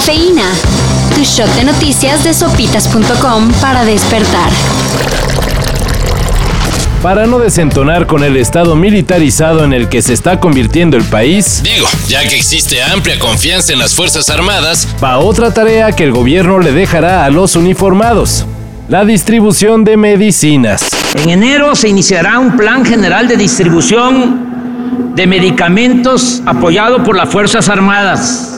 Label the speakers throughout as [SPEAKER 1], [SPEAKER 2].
[SPEAKER 1] Cafeína. Tu shot de noticias de sopitas.com para despertar.
[SPEAKER 2] Para no desentonar con el estado militarizado en el que se está convirtiendo el país,
[SPEAKER 3] Digo, ya que existe amplia confianza en las Fuerzas Armadas,
[SPEAKER 2] va otra tarea que el gobierno le dejará a los uniformados. La distribución de medicinas.
[SPEAKER 4] En enero se iniciará un plan general de distribución de medicamentos apoyado por las Fuerzas Armadas,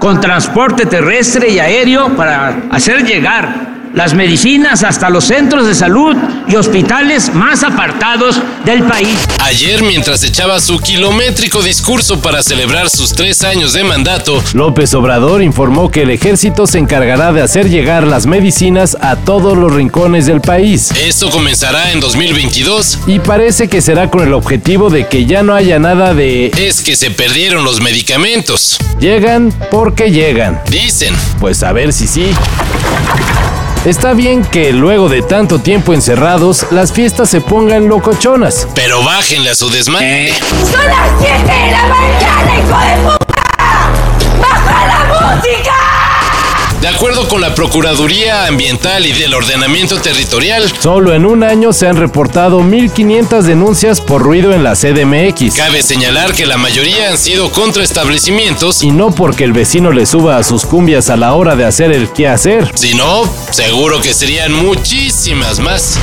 [SPEAKER 4] con transporte terrestre y aéreo para hacer llegar las medicinas hasta los centros de salud y hospitales más apartados del país.
[SPEAKER 3] ayer mientras echaba su kilométrico discurso para celebrar sus tres años de mandato,
[SPEAKER 2] López Obrador informó que el ejército se encargará de hacer llegar las medicinas a todos los rincones del país.
[SPEAKER 3] esto comenzará en 2022,
[SPEAKER 2] Y parece que será con el objetivo de que ya no haya nada de
[SPEAKER 3] es que se perdieron los medicamentos.
[SPEAKER 2] llegan porque llegan.
[SPEAKER 3] Dicen,
[SPEAKER 2] Pues a ver si sí. Está bien que luego de tanto tiempo encerrados, las fiestas se pongan locochonas.
[SPEAKER 3] pero bájenle a su desmadre.
[SPEAKER 5] ¡Son las 7 de la mañana, hijo de puta! ¡Baja la música!
[SPEAKER 3] De acuerdo con la Procuraduría Ambiental y del Ordenamiento Territorial,
[SPEAKER 2] Solo en un año se han reportado 1.500 denuncias por ruido en la CDMX.
[SPEAKER 3] cabe señalar que la mayoría han sido contra establecimientos,
[SPEAKER 2] Y no porque el vecino le suba a sus cumbias a la hora de hacer el qué hacer.
[SPEAKER 3] si no, seguro que serían muchísimas más.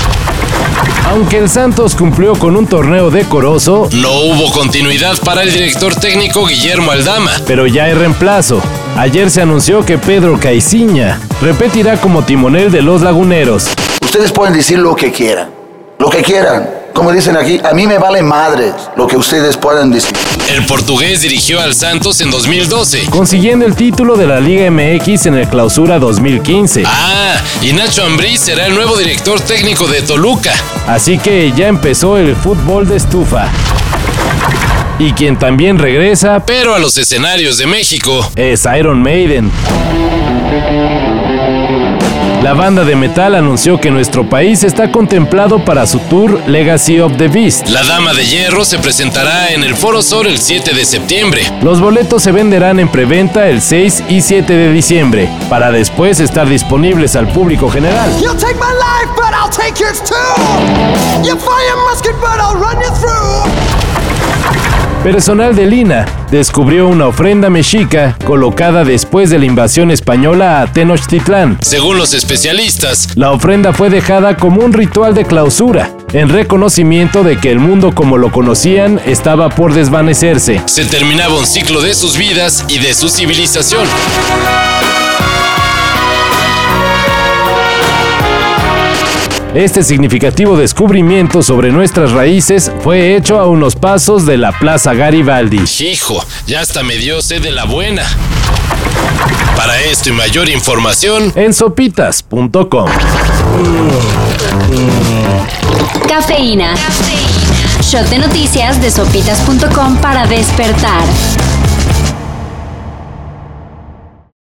[SPEAKER 2] Aunque el Santos cumplió con un torneo decoroso,
[SPEAKER 3] No hubo continuidad para el director técnico Guillermo Aldama.
[SPEAKER 2] pero ya hay reemplazo. Ayer se anunció que Pedro Caiciña repetirá como timonel de los laguneros.
[SPEAKER 6] Ustedes pueden decir lo que quieran, lo que quieran. Como dicen aquí, a mí me vale madres lo que ustedes puedan decir.
[SPEAKER 3] El portugués dirigió al Santos en 2012.
[SPEAKER 2] consiguiendo el título de la Liga MX en el Clausura 2015.
[SPEAKER 3] Ah, y Nacho Ambriz será el nuevo director técnico de Toluca.
[SPEAKER 2] Así que ya empezó el fútbol de estufa. Y quien también regresa
[SPEAKER 3] Pero a los escenarios de México,
[SPEAKER 2] es Iron Maiden. La banda de metal anunció que nuestro país está contemplado para su tour Legacy of the Beast.
[SPEAKER 3] la Dama de Hierro se presentará en el Foro Sol el 7 de septiembre.
[SPEAKER 2] Los boletos se venderán en preventa el 6 y 7 de diciembre, para después estar disponibles al público general.
[SPEAKER 7] You'll take my life, but I'll take yours too.
[SPEAKER 2] Personal de Lina descubrió una ofrenda mexica colocada después de la invasión española a Tenochtitlán.
[SPEAKER 3] Según los especialistas,
[SPEAKER 2] La ofrenda fue dejada como un ritual de clausura, en reconocimiento de que el mundo como lo conocían estaba por desvanecerse.
[SPEAKER 3] se terminaba un ciclo de sus vidas y de su civilización.
[SPEAKER 2] Este significativo descubrimiento sobre nuestras raíces fue hecho a unos pasos de la Plaza Garibaldi.
[SPEAKER 3] Hijo, ya hasta me dio sed de la buena. Para esto y mayor información,
[SPEAKER 2] En sopitas.com.
[SPEAKER 1] Cafeína. Shot de noticias de sopitas.com para despertar.